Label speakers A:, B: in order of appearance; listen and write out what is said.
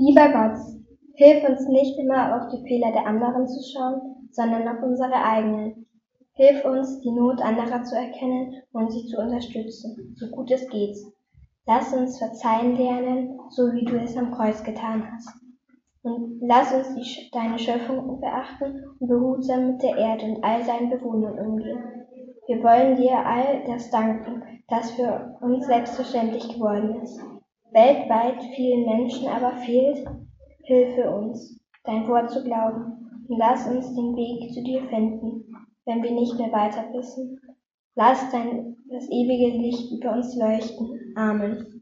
A: Lieber Gott, hilf uns nicht immer auf die Fehler der anderen zu schauen, sondern auf unsere eigenen. Hilf uns, die Not anderer zu erkennen und sie zu unterstützen, so gut es geht. Lass uns verzeihen lernen, so wie du es am Kreuz getan hast. Und lass uns die, deine Schöpfung beachten und behutsam mit der Erde und all seinen Bewohnern umgehen. Wir wollen dir all das danken, das für uns selbstverständlich geworden ist. Weltweit vielen Menschen aber fehlt, Hilfe uns, dein Wort zu glauben, und lass uns den Weg zu dir finden, wenn wir nicht mehr weiter wissen. Lass dein, das ewige Licht über uns leuchten. Amen.